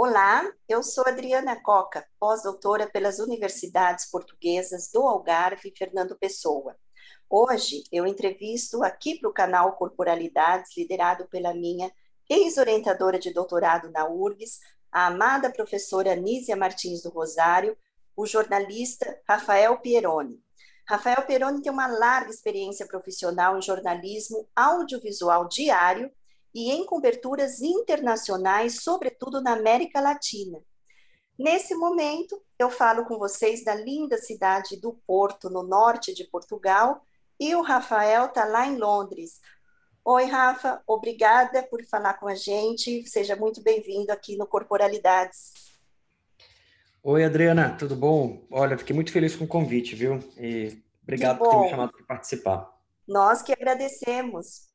Olá, eu sou Adriana Coca, pós-doutora pelas Universidades Portuguesas do Algarve e Fernando Pessoa. Hoje eu entrevisto aqui para o canal Corporalidades, liderado pela minha ex-orientadora de doutorado na URGS, a amada professora Nízia Martins do Rosário, o jornalista Rafael Pieroni. Rafael Pieroni tem uma larga experiência profissional em jornalismo audiovisual diário e em coberturas internacionais, sobretudo na América Latina. Nesse momento, eu falo com vocês da linda cidade do Porto, no norte de Portugal, e o Rafael está lá em Londres. Oi, Rafa, obrigada por falar com a gente. Seja muito bem-vindo aqui no Corporalidades. Oi, Adriana, tudo bom? Olha, fiquei muito feliz com o convite, viu? E obrigado por ter me chamado para participar. Nós que agradecemos.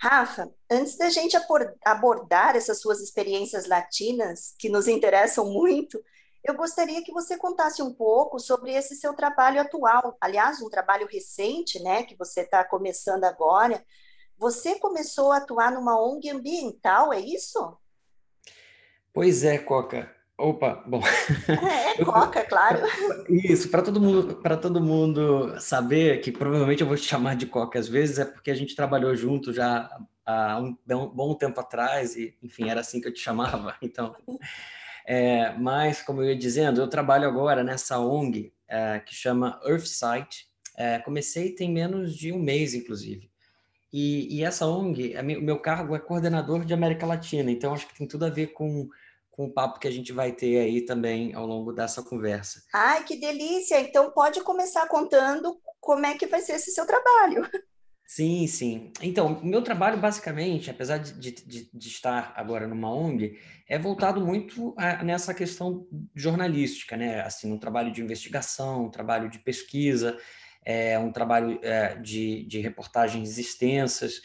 Rafa, antes da gente abordar essas suas experiências latinas, que nos interessam muito, eu gostaria que você contasse um pouco sobre esse seu trabalho atual. Aliás, um trabalho recente, né, que você está começando agora. Você começou a atuar numa ONG ambiental, é isso? Pois é, Coca. Opa, bom. É, é Coca, claro. Isso, para todo mundo, para todo mundo saber que provavelmente eu vou te chamar de Coca às vezes é porque a gente trabalhou junto já há um, um bom tempo atrás e, enfim, era assim que eu te chamava. Então, é, mas como eu ia dizendo, eu trabalho agora nessa ONG é, que chama Earthsight. É, comecei tem menos de um mês, inclusive. E, e essa ONG, o meu cargo é coordenador de América Latina. Então, acho que tem tudo a ver com com o papo que a gente vai ter aí também ao longo dessa conversa. Ai, que delícia! Então pode começar contando como é que vai ser esse seu trabalho. Sim, sim. Então, o meu trabalho, basicamente, apesar de, de, de estar agora numa ONG, é voltado muito a, nessa questão jornalística, né? Assim, um trabalho de investigação, um trabalho de pesquisa, é, um trabalho é, de, de reportagens extensas.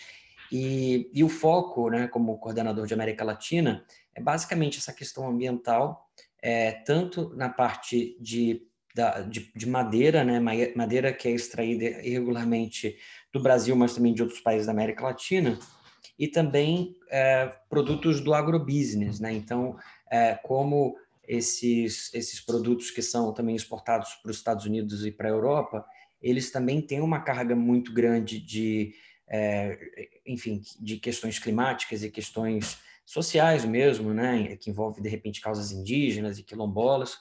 E, e o foco, né, como coordenador de América Latina, é basicamente essa questão ambiental, é, tanto na parte de, da, de, de, madeira, né, madeira que é extraída irregularmente do Brasil, mas também de outros países da América Latina, e também é, produtos do agrobusiness, né? Então, é, como esses, esses produtos que são também exportados para os Estados Unidos e para a Europa, eles também têm uma carga muito grande de, é, enfim, de questões climáticas e questões sociais mesmo, né, que envolve de repente causas indígenas e quilombolas.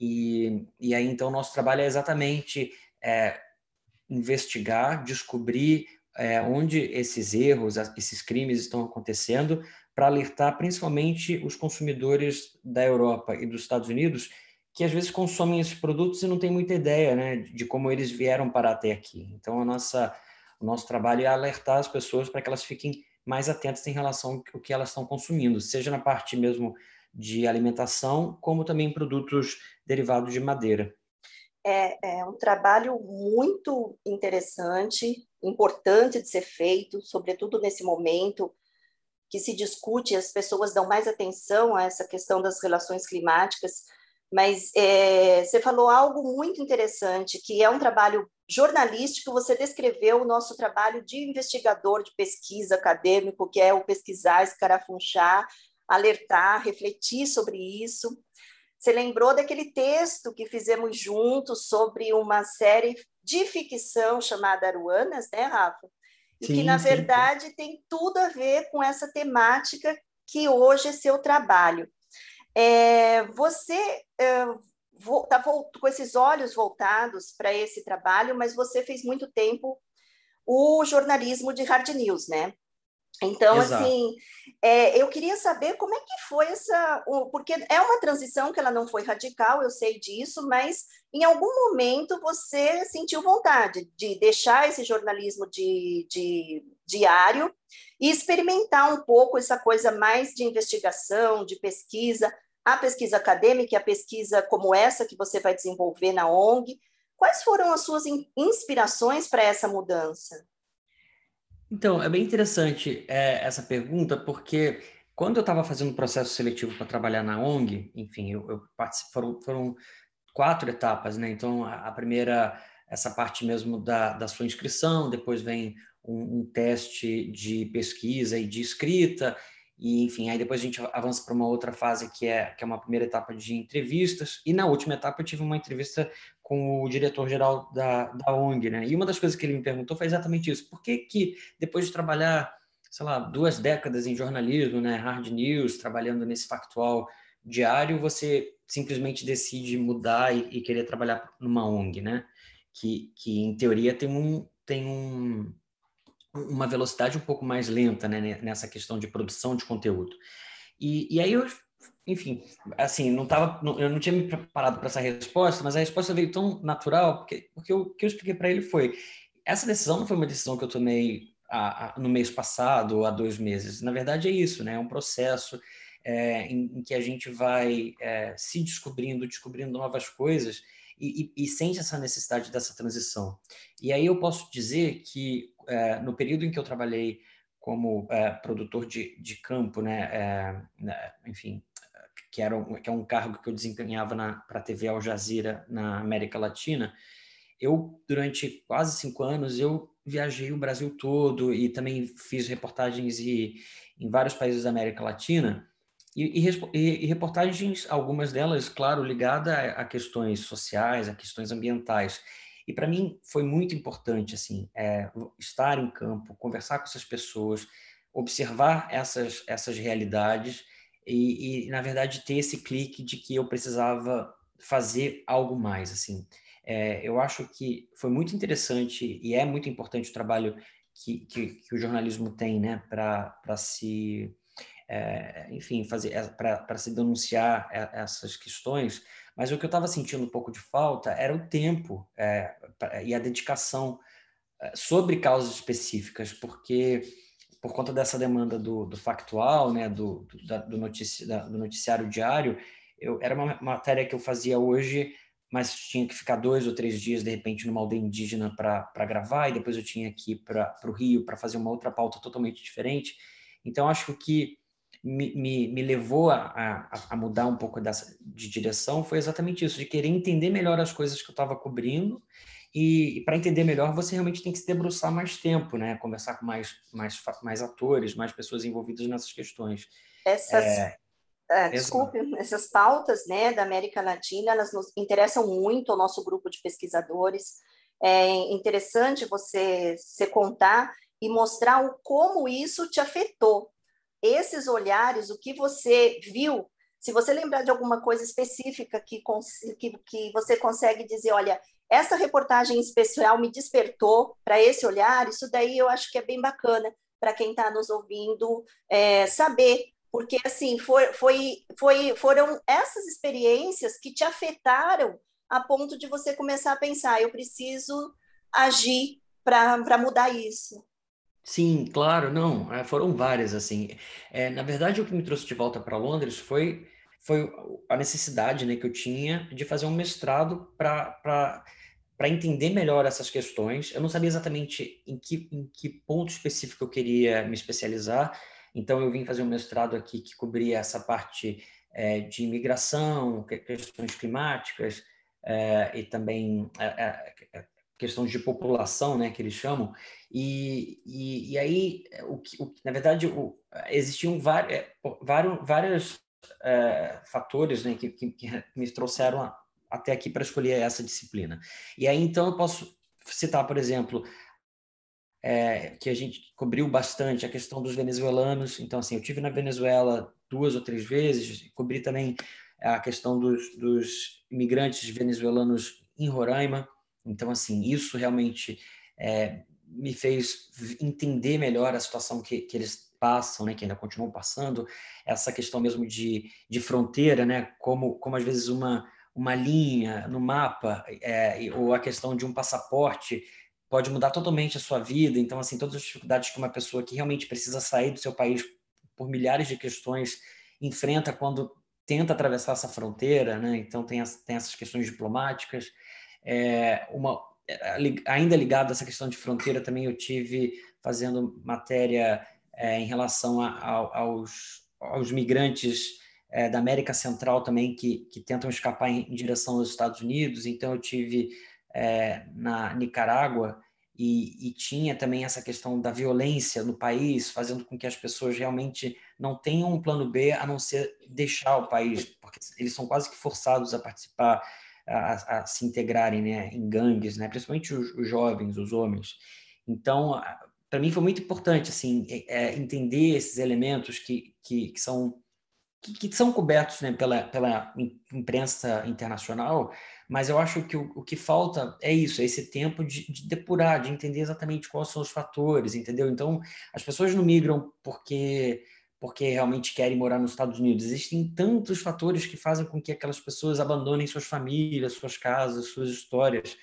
E, e aí então nosso trabalho é exatamente é, investigar, descobrir é, onde esses erros, esses crimes estão acontecendo, para alertar principalmente os consumidores da Europa e dos Estados Unidos que às vezes consomem esses produtos e não têm muita ideia né, de como eles vieram para até aqui. Então, a nossa, o nosso trabalho é alertar as pessoas para que elas fiquem mais atentas em relação ao que elas estão consumindo, seja na parte mesmo de alimentação, como também produtos derivados de madeira. É, é um trabalho muito interessante, importante de ser feito, sobretudo nesse momento que se discute, as pessoas dão mais atenção a essa questão das relações climáticas, mas é, você falou algo muito interessante, que é um trabalho jornalístico, você descreveu o nosso trabalho de investigador de pesquisa acadêmico, que é o pesquisar, escarafunchar, alertar, refletir sobre isso. Você lembrou daquele texto que fizemos juntos sobre uma série de ficção chamada Aruanas, né, Rafa? E sim, que, na verdade, sim. tem tudo a ver com essa temática que hoje é seu trabalho. É, você é, está com esses olhos voltados para esse trabalho, mas você fez muito tempo o jornalismo de hard news, né? Então, Exato. assim, é, eu queria saber como é que foi essa. Porque é uma transição que ela não foi radical, eu sei disso, mas em algum momento você sentiu vontade de deixar esse jornalismo de, de diário e experimentar um pouco essa coisa mais de investigação, de pesquisa a pesquisa acadêmica e a pesquisa como essa que você vai desenvolver na ONG. Quais foram as suas inspirações para essa mudança? Então, é bem interessante é, essa pergunta, porque quando eu estava fazendo o processo seletivo para trabalhar na ONG, enfim, eu, eu foram, foram, quatro etapas, né? Então, a, a, primeira, essa parte mesmo da, da sua inscrição, depois vem um, um teste de pesquisa e de escrita, E, enfim, aí depois a gente avança para uma outra fase que é, que é uma primeira etapa de entrevistas. E na última etapa eu tive uma entrevista com o diretor-geral da, da ONG, né? E uma das coisas que ele me perguntou foi exatamente isso. Por que que depois de trabalhar, sei lá, duas décadas em jornalismo, né, hard news, trabalhando nesse factual diário, você simplesmente decide mudar e, e querer trabalhar numa ONG, né? Que, que em teoria tem um, tem um, uma velocidade um pouco mais lenta né, nessa questão de produção de conteúdo. E, e aí eu, enfim, assim, não tava, não, eu não tinha me preparado para essa resposta, mas a resposta veio tão natural, porque, porque o que eu expliquei para ele foi: essa decisão não foi uma decisão que eu tomei a, a, no mês passado ou há dois meses. Na verdade, é isso, né? É um processo é, em, em, que a gente vai é, se descobrindo, descobrindo novas coisas e, e, e, sente essa necessidade dessa transição. E aí eu posso dizer que é, no período em que eu trabalhei como é, produtor de, de campo, né, é, enfim, que era um, que é um cargo que eu desempenhava para a TV Al Jazeera na América Latina, eu durante quase cinco anos eu viajei o Brasil todo e também fiz reportagens e, em vários países da América Latina e, e, e, reportagens, algumas delas, claro, ligadas a, a, questões sociais, a questões ambientais. E para mim foi muito importante assim é, estar em campo, conversar com essas pessoas, observar essas essas realidades e, e na verdade ter esse clique de que eu precisava fazer algo mais assim. É, eu acho que foi muito interessante e é muito importante o trabalho que, que, que o jornalismo tem, né, para se é, enfim, fazer é, para se denunciar essas questões, mas o que eu estava sentindo um pouco de falta era o tempo é, e a dedicação é, sobre causas específicas, porque por conta dessa demanda do, do factual, né, do, do, da, do, notici, da, do noticiário diário, eu, era uma matéria que eu fazia hoje, mas tinha que ficar dois ou três dias, de repente, numa aldeia indígena para gravar, e depois eu tinha que ir para o Rio para fazer uma outra pauta totalmente diferente. Então, acho que me, me, me levou a, a, a, mudar um pouco dessa, de direção foi exatamente isso, de querer entender melhor as coisas que eu estava cobrindo e, e para entender melhor você realmente tem que se debruçar mais tempo, né? Conversar com mais, mais, mais atores, mais pessoas envolvidas nessas questões. Essas, é, é, desculpe, essas pautas né, da América Latina, elas nos interessam muito ao nosso grupo de pesquisadores. É interessante você se contar e mostrar o como isso te afetou, esses olhares, o que você viu, se você lembrar de alguma coisa específica que, que, que você consegue dizer, olha, essa reportagem especial me despertou para esse olhar, isso daí eu acho que é bem bacana para quem está nos ouvindo é, saber, porque assim foi, foi, foi, foram essas experiências que te afetaram a ponto de você começar a pensar, eu preciso agir para mudar isso. Sim, claro, não, é, foram várias, assim. É, na verdade, o que me trouxe de volta para Londres foi, foi a necessidade, né, que eu tinha de fazer um mestrado para para entender melhor essas questões. Eu não sabia exatamente em que, em que ponto específico eu queria me especializar, então eu vim fazer um mestrado aqui que cobria essa parte é, de imigração, questões climáticas, é, e também é, é questões de população, né, que eles chamam, e, e, e aí, o que, o, na verdade, o, existiam vários, é, vários, vários é, fatores né, que, que, que, me trouxeram até aqui para escolher essa disciplina. E aí, então, eu posso citar, por exemplo, é, que a gente cobriu bastante a questão dos venezuelanos. Então, assim, eu tive na Venezuela duas ou três vezes, cobri também a questão dos, dos imigrantes venezuelanos em Roraima, então, assim, isso realmente é, me fez entender melhor a situação que, que eles passam, né, que ainda continuam passando, essa questão mesmo de, de fronteira, né, como, como às vezes uma, uma linha no mapa, é, ou a questão de um passaporte pode mudar totalmente a sua vida. Então, assim, todas as dificuldades que uma pessoa que realmente precisa sair do seu país por milhares de questões enfrenta quando tenta atravessar essa fronteira, né? Então, tem, as, tem essas questões diplomáticas. É, uma, ainda ligado a essa questão de fronteira, também eu tive fazendo matéria é, em relação a, a, aos, aos migrantes é, da América Central também que, que tentam escapar em, em, direção aos Estados Unidos. Então, eu tive é, na Nicarágua e, e, tinha também essa questão da violência no país, fazendo com que as pessoas realmente não tenham um plano B a não ser deixar o país, porque eles são quase que forçados a participar, a, a se integrarem né, em gangues, né, principalmente os, os jovens, os homens. Então, para mim foi muito importante assim é, é, entender esses elementos que, que, que são que, que, são cobertos né, pela, pela imprensa internacional, mas eu acho que o, o que falta é isso, é esse tempo de, de, depurar, de entender exatamente quais são os fatores, entendeu? Então, as pessoas não migram porque porque realmente querem morar nos Estados Unidos. Existem tantos fatores que fazem com que aquelas pessoas abandonem suas famílias, suas casas, suas histórias,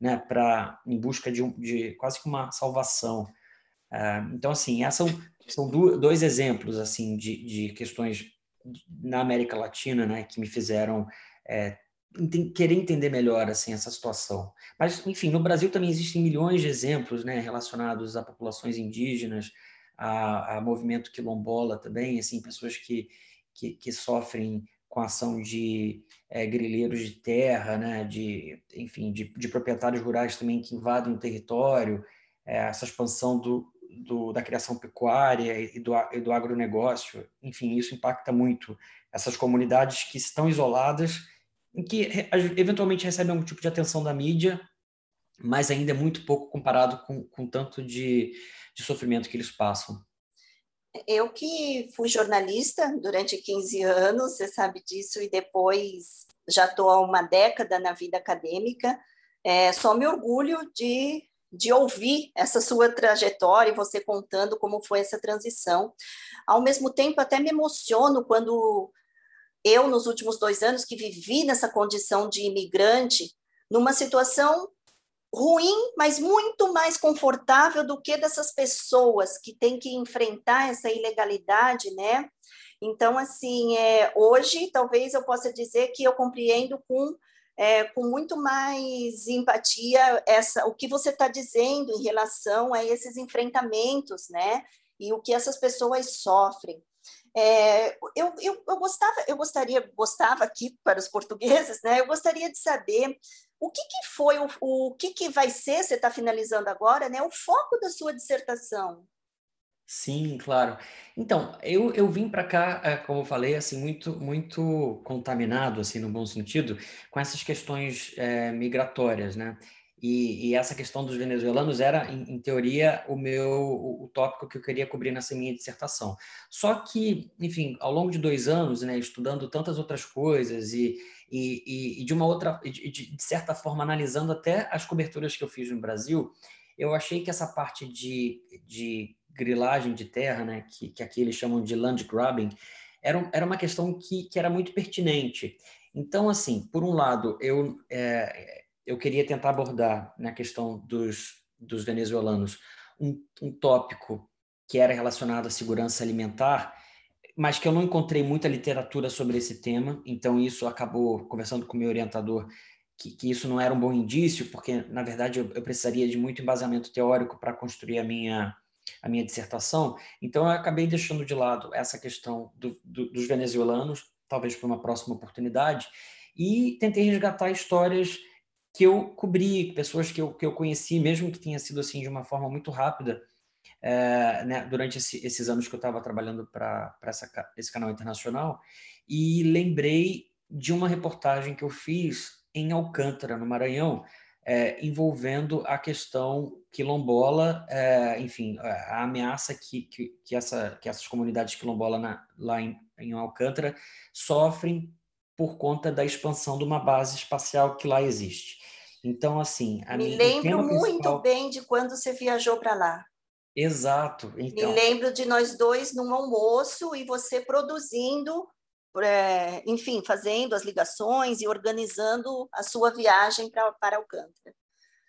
né, para em busca de, um, de quase que uma salvação. Uh, então, assim, essas são, são dois exemplos assim de, de questões na América Latina, né, que me fizeram é, querer entender melhor assim essa situação. Mas, enfim, no Brasil também existem milhões de exemplos, né, relacionados a populações indígenas, a, a movimento quilombola também, assim, pessoas que, que, que sofrem com a ação de é, grileiros de terra, né, de, enfim, de, de proprietários rurais também que invadem o território, é, essa expansão do, do, da criação pecuária e do, e do agronegócio, enfim, isso impacta muito essas comunidades que estão isoladas, em que eventualmente recebem algum tipo de atenção da mídia, mas ainda é muito pouco comparado com, com tanto de, de sofrimento que eles passam. Eu que fui jornalista durante 15 anos, você sabe disso, e depois já estou há uma década na vida acadêmica, é, só me orgulho de de ouvir essa sua trajetória e você contando como foi essa transição. Ao mesmo tempo, até me emociono quando eu, nos últimos dois anos, que vivi nessa condição de imigrante, numa situação ruim, mas muito mais confortável do que dessas pessoas que têm que enfrentar essa ilegalidade, né? Então, assim, é, hoje, talvez eu possa dizer que eu compreendo com é, com muito mais empatia essa, o que você está dizendo em relação a esses enfrentamentos, né? E o que essas pessoas sofrem. É, eu, eu, eu, gostava, eu gostaria, gostava aqui para os portugueses, né? Eu gostaria de saber o que, que foi, o, o que, que vai ser, você está finalizando agora, né? O foco da sua dissertação. Sim, claro. Então, eu, eu vim para cá, eh, como eu falei, assim, muito muito contaminado, assim, no bom sentido, com essas questões é, migratórias, né? E, e, essa questão dos venezuelanos era, em, em, teoria, o meu o, o, tópico que eu queria cobrir nessa minha dissertação. Só que, enfim, ao longo de dois anos, né, estudando tantas outras coisas e, e, e de uma outra, de, de certa forma, analisando até as coberturas que eu fiz no Brasil, eu achei que essa parte de, de grilagem de terra, né, que, que aqui eles chamam de land grabbing, era, era uma questão que, que era muito pertinente. Então, assim, por um lado, eu, é, eu queria tentar abordar na questão dos, dos venezuelanos um, um tópico que era relacionado à segurança alimentar, mas que eu não encontrei muita literatura sobre esse tema, então isso acabou, conversando com o meu orientador, que, que, isso não era um bom indício, porque, na verdade, eu, eu precisaria de muito embasamento teórico para construir a minha, a minha dissertação. Então, eu acabei deixando de lado essa questão do, do, dos venezuelanos, talvez para uma próxima oportunidade, e tentei resgatar histórias que eu cobri, pessoas que eu, que eu conheci, mesmo que tenha sido assim de uma forma muito rápida, é, né, durante esse, esses anos que eu estava trabalhando para esse canal internacional, e lembrei de uma reportagem que eu fiz em Alcântara, no Maranhão, é, envolvendo a questão quilombola, é, enfim, a ameaça que, que, que, essa, que essas comunidades quilombolas na, lá em, em Alcântara sofrem por conta da expansão de uma base espacial que lá existe. Então, assim... A Me lembro muito principal... bem de quando você viajou para lá. Exato. Então... Me lembro de nós dois num almoço e você produzindo é, enfim, fazendo as ligações e organizando a sua viagem pra, para Alcântara.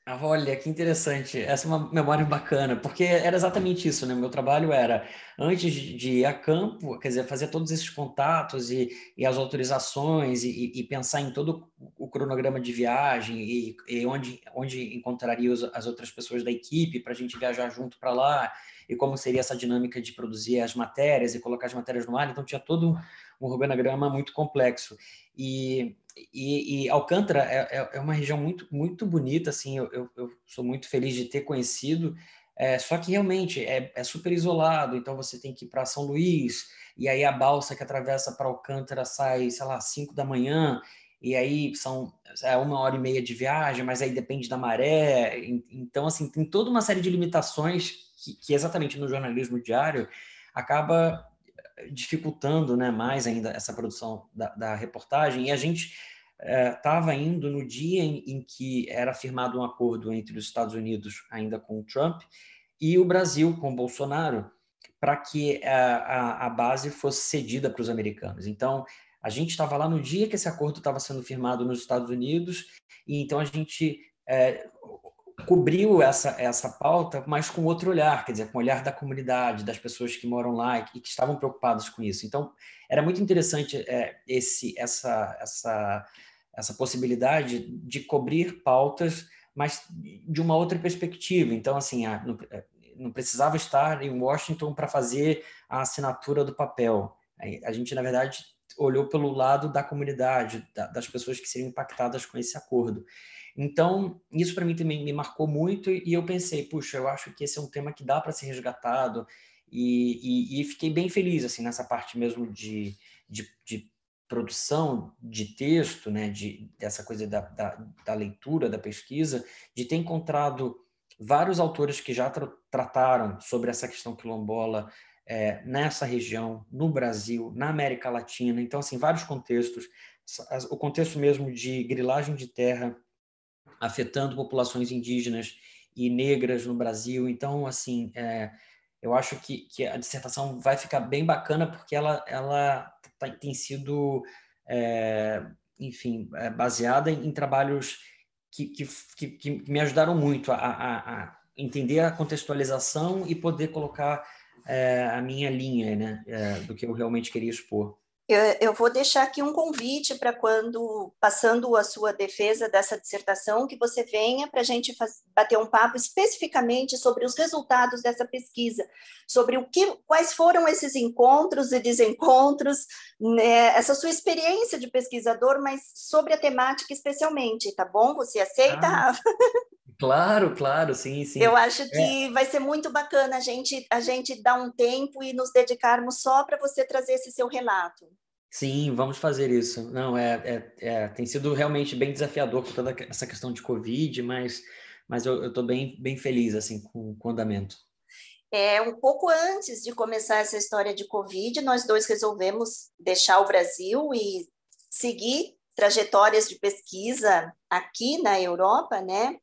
Olha, que interessante. Essa é uma memória bacana, porque era exatamente isso, né? Meu trabalho era, antes de ir a campo, quer dizer, fazer todos esses contatos e, e as autorizações e, e, pensar em todo o cronograma de viagem e, e onde, onde encontraria as outras pessoas da equipe para a gente viajar junto para lá e como seria essa dinâmica de produzir as matérias e colocar as matérias no ar. Então, tinha todo um, um organograma muito complexo. E, e, e, Alcântara é, é, é, uma região muito, muito bonita, assim, eu, eu, eu sou muito feliz de ter conhecido, é, só que realmente é, é, super isolado, então você tem que ir para São Luís, e aí a balsa que atravessa para Alcântara sai, sei lá, 5 da manhã, e aí são é uma hora e meia de viagem, mas aí depende da maré. Então, assim, tem toda uma série de limitações que, que exatamente no jornalismo diário acaba dificultando né, mais ainda essa produção da, da reportagem. E a gente estava é, indo no dia em, em, que era firmado um acordo entre os Estados Unidos, ainda com o Trump, e o Brasil com o Bolsonaro, para que a, a, a, base fosse cedida para os americanos. Então, a gente estava lá no dia que esse acordo estava sendo firmado nos Estados Unidos, e então a gente é, cobriu essa, essa pauta, mas com outro olhar, quer dizer, com o olhar da comunidade, das pessoas que moram lá e que, estavam preocupadas com isso. Então, era muito interessante é, esse, essa, essa, essa possibilidade de cobrir pautas, mas de uma outra perspectiva. Então, assim, a, não, é, não precisava estar em Washington para fazer a assinatura do papel. A gente, na verdade, olhou pelo lado da comunidade, da, das pessoas que seriam impactadas com esse acordo. Então, isso para mim também me marcou muito e eu pensei, puxa, eu acho que esse é um tema que dá para ser resgatado e, e, e, fiquei bem feliz assim nessa parte mesmo de, de, de produção de texto, né, de, dessa coisa da, da, da, leitura, da pesquisa, de ter encontrado vários autores que já tra trataram sobre essa questão quilombola é, nessa região, no Brasil, na América Latina. Então, assim, vários contextos. O contexto mesmo de grilagem de terra afetando populações indígenas e negras no Brasil. Então, assim, é, eu acho que, que, a dissertação vai ficar bem bacana porque ela, ela tá, tem sido, é, enfim, é, baseada em, em trabalhos que, que, que, me ajudaram muito a, a, a entender a contextualização e poder colocar é, a minha linha né, é, do que eu realmente queria expor. Eu, eu vou deixar aqui um convite para quando, passando a sua defesa dessa dissertação, que você venha para a gente faz, bater um papo especificamente sobre os resultados dessa pesquisa, sobre o que, quais foram esses encontros e desencontros, né, essa sua experiência de pesquisador, mas sobre a temática especialmente, tá bom? Você aceita, ah. Claro, claro, sim, sim. Eu acho que é. vai ser muito bacana a gente, a gente dar um tempo e nos dedicarmos só para você trazer esse seu relato. Sim, vamos fazer isso. Não, é, é, é, tem sido realmente bem desafiador por toda essa questão de Covid, mas, mas eu estou bem, bem feliz assim com, com o andamento. É, um pouco antes de começar essa história de Covid, nós dois resolvemos deixar o Brasil e seguir trajetórias de pesquisa aqui na Europa, né?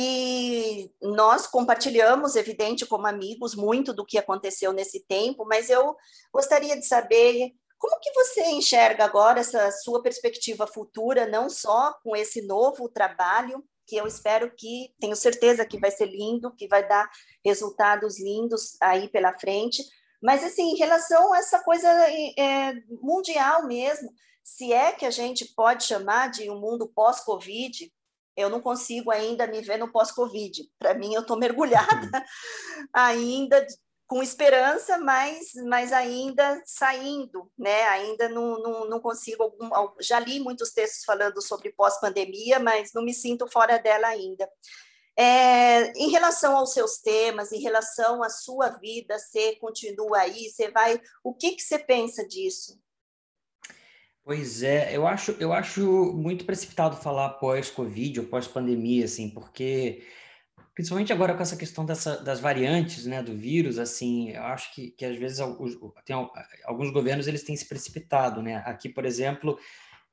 E nós compartilhamos, evidente, como amigos, muito do que aconteceu nesse tempo, mas eu gostaria de saber como que você enxerga agora essa sua perspectiva futura, não só com esse novo trabalho, que eu espero que, tenho certeza que vai ser lindo, que vai dar resultados lindos aí pela frente, mas assim, em relação a essa coisa é, mundial mesmo, se é que a gente pode chamar de um mundo pós-Covid, eu não consigo ainda me ver no pós-Covid. Para mim, eu estou mergulhada ainda com esperança, mas, mas ainda saindo, né? Ainda não, não, não consigo. Algum, já li muitos textos falando sobre pós-pandemia, mas não me sinto fora dela ainda. É, em relação aos seus temas, em relação à sua vida, você continua aí, você vai. O que, que você pensa disso? Pois é, eu acho, eu acho muito precipitado falar pós-Covid ou pós-pandemia, assim, porque principalmente agora com essa questão dessa, das variantes, né, do vírus, assim, eu acho que, que às vezes alguns, tem, alguns governos eles têm se precipitado, né? Aqui, por exemplo,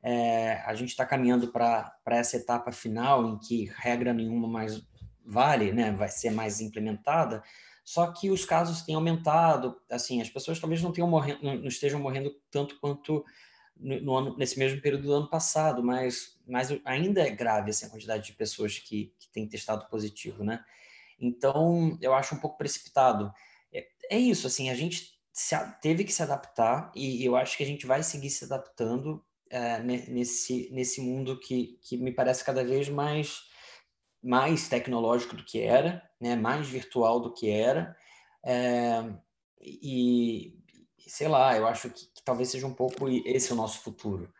é, a gente está caminhando para essa etapa final em que regra nenhuma mais vale, né, vai ser mais implementada, só que os casos têm aumentado, assim, as pessoas talvez não tenham morrendo, não estejam morrendo tanto quanto no ano, nesse mesmo período do ano passado, mas, mas ainda é grave assim, a quantidade de pessoas que, que têm testado positivo, né? Então, eu acho um pouco precipitado. É, é isso, assim, a gente se, teve que se adaptar e eu acho que a gente vai seguir se adaptando é, nesse, nesse mundo que, que me parece cada vez mais, mais tecnológico do que era, né? mais virtual do que era. É, e, sei lá, eu acho que, que talvez seja um pouco esse o nosso futuro.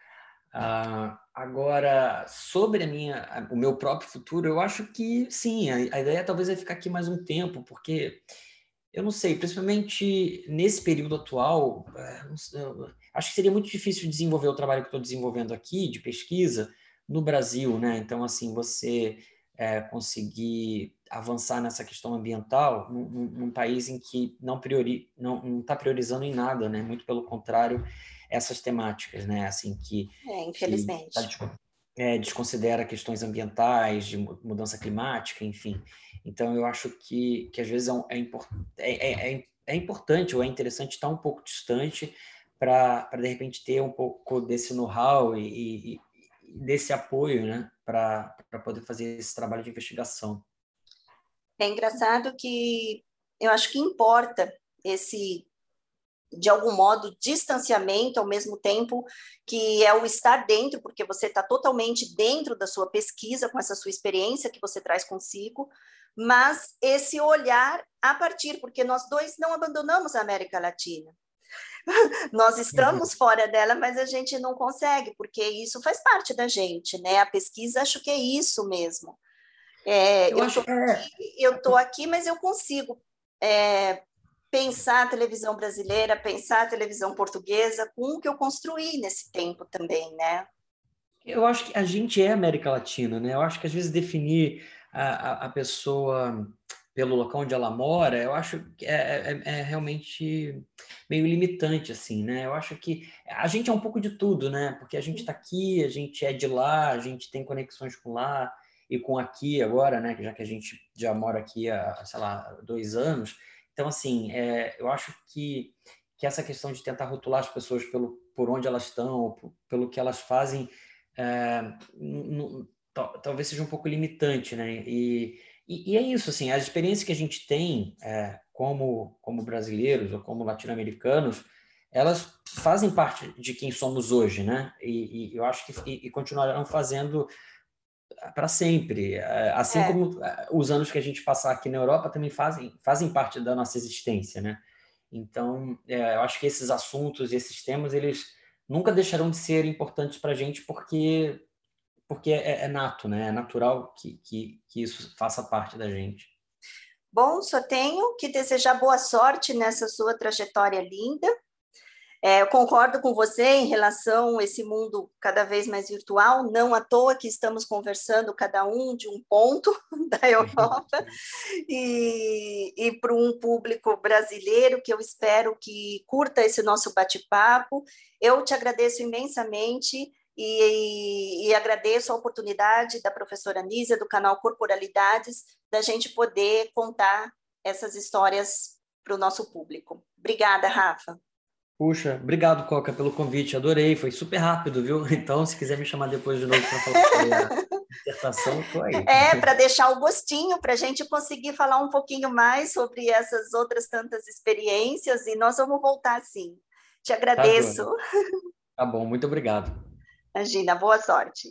Uh, agora, sobre a minha, o meu próprio futuro, eu acho que sim, a, a ideia talvez é ficar aqui mais um tempo, porque eu não sei, principalmente nesse período atual, é, acho que seria muito difícil desenvolver o trabalho que estou desenvolvendo aqui, de pesquisa, no Brasil, né? Então, assim, você é, conseguir avançar nessa questão ambiental num, num país em que não priori, não está priorizando em nada, né? Muito pelo contrário, essas temáticas, né? Assim que é, infelizmente que tá, é, desconsidera questões ambientais, de mudança climática, enfim. Então, eu acho que, que às vezes é, é, é, é, é importante ou é interessante estar um pouco distante para, de repente, ter um pouco desse know-how e, e, e, desse apoio né, para poder fazer esse trabalho de investigação. É engraçado que eu acho que importa esse de algum modo, distanciamento ao mesmo tempo que é o estar dentro, porque você está totalmente dentro da sua pesquisa, com essa sua experiência que você traz consigo, mas esse olhar a partir, porque nós dois não abandonamos a América Latina. nós estamos uhum. fora dela, mas a gente não consegue, porque isso faz parte da gente, né? A pesquisa, acho que é isso mesmo. É, eu estou aqui, é. aqui, mas eu consigo é, pensar a televisão brasileira, pensar a televisão portuguesa com o que eu construí nesse tempo também, né? Eu acho que a gente é América Latina, né? Eu acho que às vezes definir a, a, a pessoa pelo local onde ela mora, eu acho que é, é, é, realmente meio limitante, assim, né? Eu acho que a gente é um pouco de tudo, né? Porque a gente está aqui, a gente é de lá, a gente tem conexões com lá e com aqui agora, né? Já que a gente já mora aqui há, sei lá, dois anos, então, assim, é, eu acho que, que essa questão de tentar rotular as pessoas pelo, por onde elas estão, pelo que elas fazem, é, talvez seja um pouco limitante, né? E, e, e, é isso, assim, as experiências que a gente tem é, como, como brasileiros ou como latino-americanos, elas fazem parte de quem somos hoje, né? E, e eu acho que e, continuarão fazendo para sempre. É, assim é. como é, os anos que a gente passar aqui na Europa também fazem, fazem parte da nossa existência, né? Então, é, eu acho que esses assuntos e esses temas, eles nunca deixarão de ser importantes para a gente porque, porque é, é, nato, né? É natural que, que, que isso faça parte da gente. Bom, só tenho que desejar boa sorte nessa sua trajetória linda é, eu concordo com você em relação a esse mundo cada vez mais virtual, não à toa que estamos conversando cada um de um ponto da Europa e, e para um público brasileiro que eu espero que curta esse nosso bate-papo. Eu te agradeço imensamente e, e, agradeço a oportunidade da professora Nízia, do canal Corporalidades, da gente poder contar essas histórias para o nosso público. Obrigada, Rafa. Puxa, obrigado, Coca, pelo convite. Adorei, foi super rápido, viu? Então, se quiser me chamar depois de novo para falar sobre a dissertação, estou aí. É, para deixar o gostinho, para a gente conseguir falar um pouquinho mais sobre essas outras tantas experiências, e nós vamos voltar sim. Te tá agradeço. Tá, tá bom, muito obrigado. Imagina, boa sorte.